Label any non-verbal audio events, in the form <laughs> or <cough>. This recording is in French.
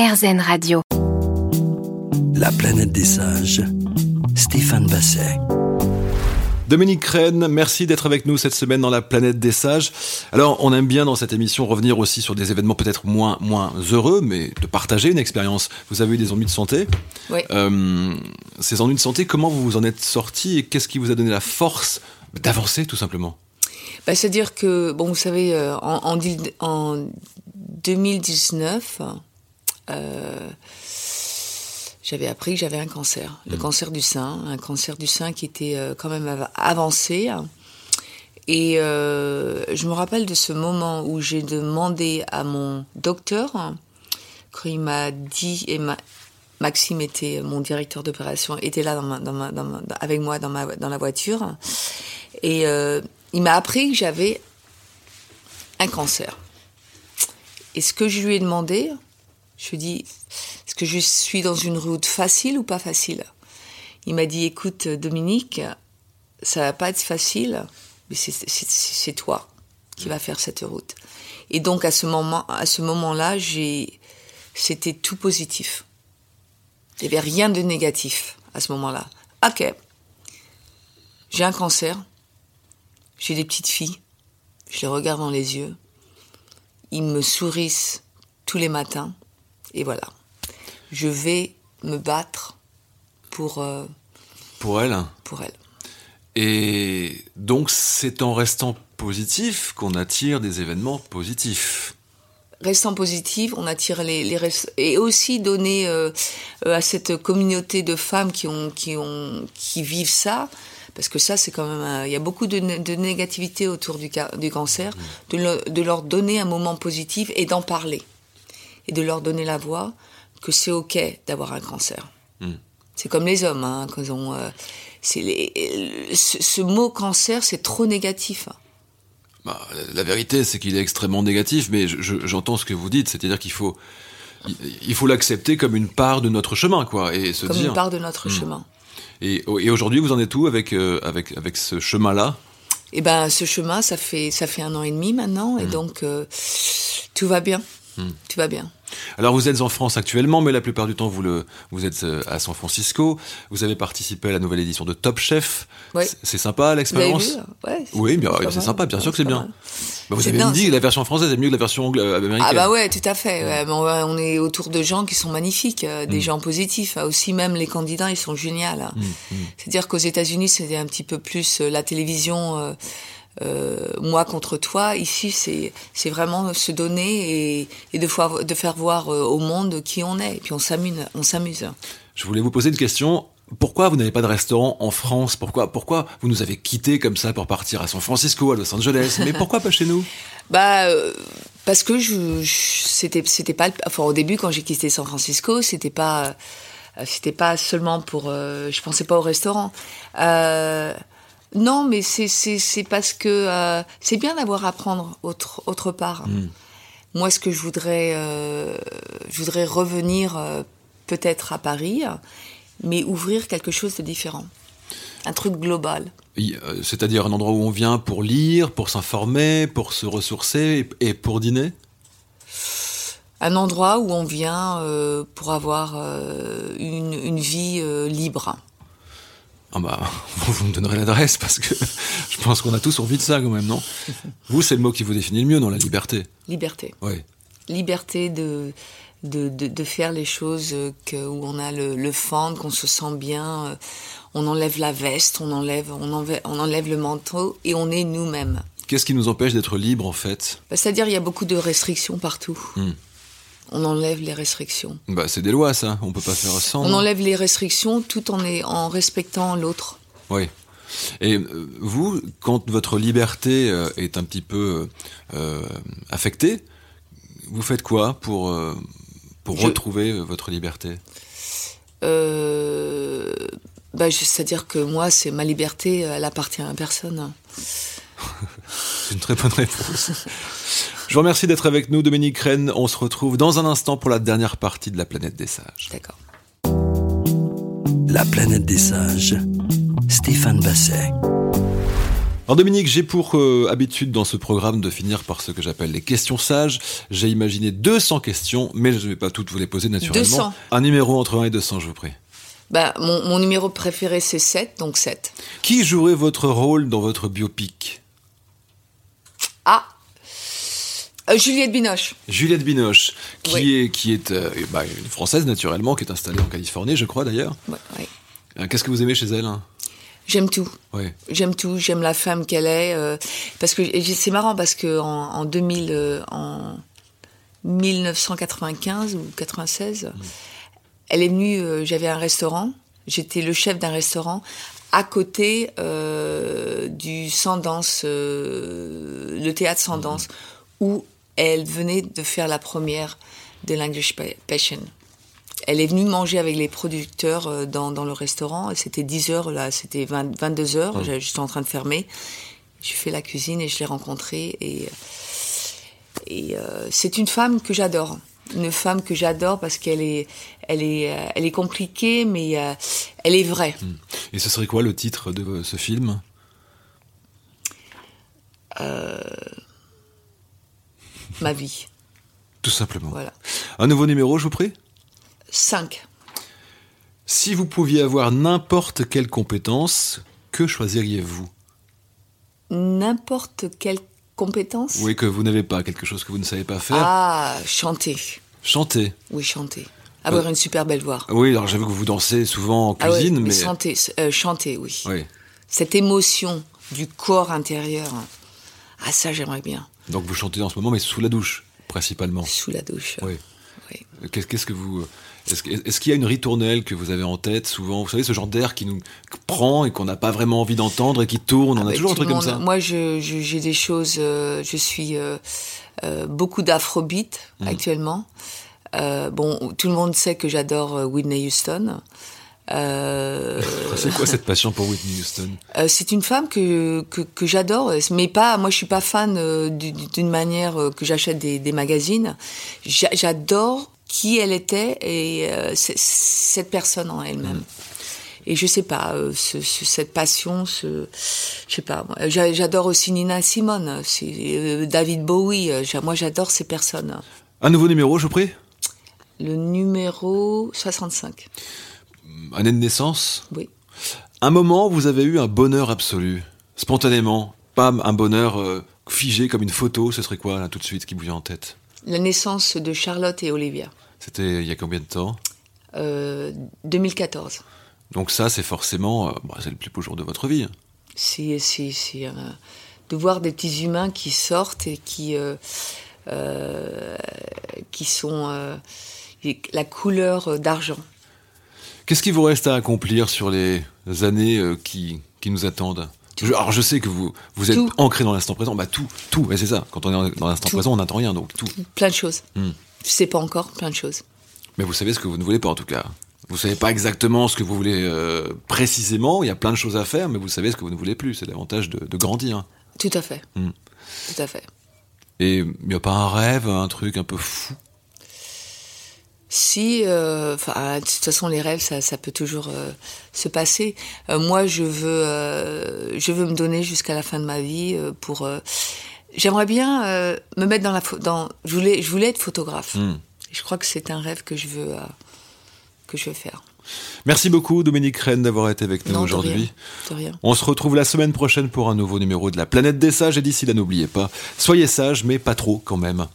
RZN Radio. La planète des sages. Stéphane Basset. Dominique Rennes, merci d'être avec nous cette semaine dans la planète des sages. Alors, on aime bien dans cette émission revenir aussi sur des événements peut-être moins, moins heureux, mais de partager une expérience. Vous avez eu des ennuis de santé. Oui. Euh, ces ennuis de santé, comment vous vous en êtes sorti et qu'est-ce qui vous a donné la force d'avancer tout simplement? Bah, C'est-à-dire que, bon, vous savez, euh, en, en, en 2019, euh, j'avais appris que j'avais un cancer, le Mmh. cancer du sein, un cancer du sein qui était euh, quand même av- avancé. Et euh, je me rappelle de ce moment où j'ai demandé à mon docteur, quand il m'a dit, et ma- Maxime était mon directeur d'opération, était là dans ma- dans ma- dans ma- avec moi dans, la voiture, et euh, il m'a appris que j'avais un cancer. Et ce que je lui ai demandé, je lui dit, est-ce que je suis dans une route facile ou pas facile? Il m'a dit, écoute Dominique, ça va pas être facile, mais c'est- toi qui va faire cette route. Et donc à ce moment, à ce moment-là, c'était tout positif. Il n'y avait rien de négatif à ce moment-là. Ok, j'ai un cancer, j'ai des petites filles, je les regarde dans les yeux, ils me sourissent tous les matins, et voilà. Je vais me battre pour, euh, pour elle pour elles. Et donc, c'est en restant positif qu'on attire des événements positifs. Restant positive, on attire les, les res- et aussi donner euh, euh, à cette communauté de femmes qui ont qui ont qui vivent ça, parce que ça c'est quand même un- il y a beaucoup de, de négativité autour du, du cancer, de, le- de leur donner un moment positif et d'en parler et de leur donner la voix que c'est ok d'avoir un cancer. Mm. C'est comme les hommes, hein, quand ont, euh, c'est les- ce, ce mot cancer c'est trop négatif. Bah, la- la vérité, c'est qu'il est extrêmement négatif, mais je- je- j'entends ce que vous dites, c'est-à-dire qu'il faut, il, il faut l'accepter comme une part de notre chemin, quoi, et se comme dire. une part de notre Mm. chemin. Et, et aujourd'hui, vous en êtes où avec euh, avec avec ce chemin-là? Et ben, ce chemin, ça fait ça fait un an et demi maintenant, et donc euh, tout va bien, tout va bien. Alors, vous êtes en France actuellement, mais la plupart du temps, vous le, vous êtes euh, à San Francisco. Vous avez participé à la nouvelle édition de Top Chef. Ouais. C'est- sympa l'expérience? Ouais. Oui, bien, c'est sympa, bien sûr que c'est bien. Bah, vous avez bien, dit que la version française est mieux que la version euh, américaine. Ah bah ouais, tout à fait. ouais, on, est autour de gens qui sont magnifiques, euh, des gens positifs. Ah, Aussi même les candidats, ils sont géniaux. hein. C'est-à-dire qu'aux États-Unis, c'était un petit peu plus la télévision. euh, euh, moi contre toi. Ici, c'est c'est vraiment se donner et, et de, voir- de faire voir euh, au monde qui on est. Et puis on s'amuse, on s'amuse. Je voulais vous poser une question. Pourquoi vous n'avez pas de restaurant en France? Pourquoi, pourquoi vous nous avez quittés comme ça pour partir à San Francisco, à Los Angeles? Mais pourquoi pas chez nous? <laughs> Bah euh, parce que je, je- c'était c'était pas enfin au début quand j'ai quitté San Francisco c'était pas euh, c'était pas seulement pour euh, je pensais pas au restaurant euh, non mais c'est parce que euh, c'est bien d'avoir à apprendre autre autre part. Moi ce que je voudrais euh, je voudrais revenir euh, peut-être à Paris mais ouvrir quelque chose de différent. Un truc global. C'est-à-dire un endroit où on vient pour lire, pour s'informer, pour se ressourcer et, pour dîner? Un endroit où on vient pour avoir une, une vie libre. Ah bah, <laughs> vous me donnerez l'adresse parce que <laughs> je pense qu'on a tous envie de ça quand même, non? Vous, c'est le mot qui vous définit le mieux, non La liberté. Liberté. Oui. Liberté de, de, de, de faire les choses euh, que, où on a le, le fun, qu'on se sent bien. euh, on enlève la veste, on enlève, on enlève, on enlève le manteau et on est nous-mêmes. Qu'est-ce qui nous empêche d'être libres en fait? Bah, C'est-à-dire il y a beaucoup de restrictions partout. Hmm. On enlève les restrictions. Bah, c'est des lois, ça. On peut pas faire sans. On enlève les restrictions tout en, est, en respectant l'autre. Oui. Et euh, vous, quand votre liberté euh, est un petit peu euh, affectée, vous faites quoi pour, pour Je- retrouver votre liberté? Euh, bah, C'est-à-dire que moi, c'est ma liberté, elle appartient à personne. <laughs> C'est une très bonne réponse. <laughs> Je vous remercie d'être avec nous, Dominique Rennes. On se retrouve dans un instant pour la dernière partie de la planète des sages. D'accord. La planète des sages. Stéphane Basset. Alors Dominique, j'ai pour euh, habitude dans ce programme de finir par ce que j'appelle les questions sages. J'ai imaginé 200 questions, mais je ne vais pas toutes vous les poser naturellement. 200. Un numéro entre 1 et 200, je vous prie. Bah, mon, mon numéro préféré, c'est 7, donc 7. Qui jouerait votre rôle dans votre biopic Ah Euh, Juliette Binoche. Juliette Binoche, qui Oui. est, qui est euh, bah, une Française naturellement, qui est installée en Californie, je crois d'ailleurs. Euh, Qu'est-ce que vous aimez chez elle hein? J'aime tout. J'aime tout, j'aime la femme qu'elle est. parce que c'est marrant parce que en, en 2000, euh, en 1995 ou 96, elle est venue. J'avais un restaurant. J'étais le chef d'un restaurant à côté du euh, le théâtre Sandance, où elle venait de faire la première de l'English Pa- Passion. Elle est venue manger avec les producteurs euh, dans, dans le restaurant. C'était 10 heures, là, c'était 20 22 heures. J'étais en train de fermer. J'ai fait la cuisine et je l'ai rencontrée. Et, et euh, c'est une femme que j'adore. Une femme que j'adore parce qu'elle est, elle est, euh, elle est compliquée, mais euh, elle est vraie. Et ce serait quoi le titre de euh, ce film? Ma vie. Tout simplement. Voilà. Un nouveau numéro, je vous prie? 5. Si vous pouviez avoir n'importe quelle compétence, que choisiriez-vous? N'importe quelle compétence? Oui, que vous n'avez pas, quelque chose que vous ne savez pas faire. Ah, chanter. Chanter. Oui, chanter. Avoir une super belle voix. Oui, alors j'avoue que vous dansez souvent en Ah ouais, cuisine, mais mais... chanter, euh, chanter, oui. Oui. Cette émotion du corps intérieur. Ah, ça, j'aimerais bien. Donc vous chantez en ce moment, mais sous la douche, principalement. Sous la douche. Oui. Oui. Qu'est- Qu'est-ce que vous... Est-ce qu'il y a une ritournelle que vous avez en tête souvent? Vous savez, ce genre d'air qui nous prend et qu'on n'a pas vraiment envie d'entendre et qui tourne. On a Ah, toujours un truc comme ça. Moi, j'ai des choses. euh, je suis euh, euh, beaucoup d'afrobeat Mm. actuellement. Bon, tout le monde sait que j'adore Whitney Houston. Euh, C'est quoi <laughs> cette passion pour Whitney Houston? Euh, c'est une femme que, que, que j'adore, mais pas. Moi, je suis pas fan euh, du- d'une manière que j'achète des, des magazines. J'a- J'adore qui elle était et cette personne en elle-même. Et je sais pas, ce- ce- cette passion, ce, je sais pas. J'adore aussi Nina Simone, David Bowie. Moi, j'adore ces personnes. Un nouveau numéro, je vous prie Le numéro 65. Année de naissance Oui. Un moment vous avez eu un bonheur absolu, spontanément, pas un bonheur euh, figé comme une photo, ce serait quoi là tout de suite qui vous vient en tête? La naissance de Charlotte et Olivia, C'était il y a combien de temps? Euh, 2014. Donc ça, c'est forcément, euh, bon, c'est le plus beau jour de votre vie. C'est c'est- c'est, euh, de voir des petits humains qui sortent et qui, euh, euh, qui sont euh, la couleur d'argent. Qu'est-ce qui vous reste à accomplir sur les années euh, qui, qui nous attendent? Je- Alors je sais que vous, vous êtes Tout. ancré dans l'instant présent, bah tout, tout, c'est ça. Quand on est dans l'instant présent, on n'attend rien, donc tout. Plein de choses. Hmm. Je sais pas encore, plein de choses. Mais vous savez ce que vous ne voulez pas en tout cas. Vous savez pas exactement ce que vous voulez euh, précisément. Il y a plein de choses à faire, mais vous savez ce que vous ne voulez plus. C'est l'avantage de, de grandir. Tout à fait. Hmm. Tout à fait. Et il n'y a pas un rêve, un truc un peu fou? Si, euh, enfin, de toute façon, les rêves, ça, ça peut toujours euh, se passer. Euh, moi, je veux, euh, je veux me donner jusqu'à la fin de ma vie pour. J'aimerais bien me mettre dans la. Dans, je voulais, je voulais être photographe. Hmm. Je crois que c'est un rêve que je veux, que je veux faire. Merci beaucoup Dominique Rennes d'avoir été avec nous aujourd'hui. On se retrouve la semaine prochaine pour un nouveau numéro de la planète des sages et d'ici là n'oubliez pas, soyez sages mais pas trop quand même.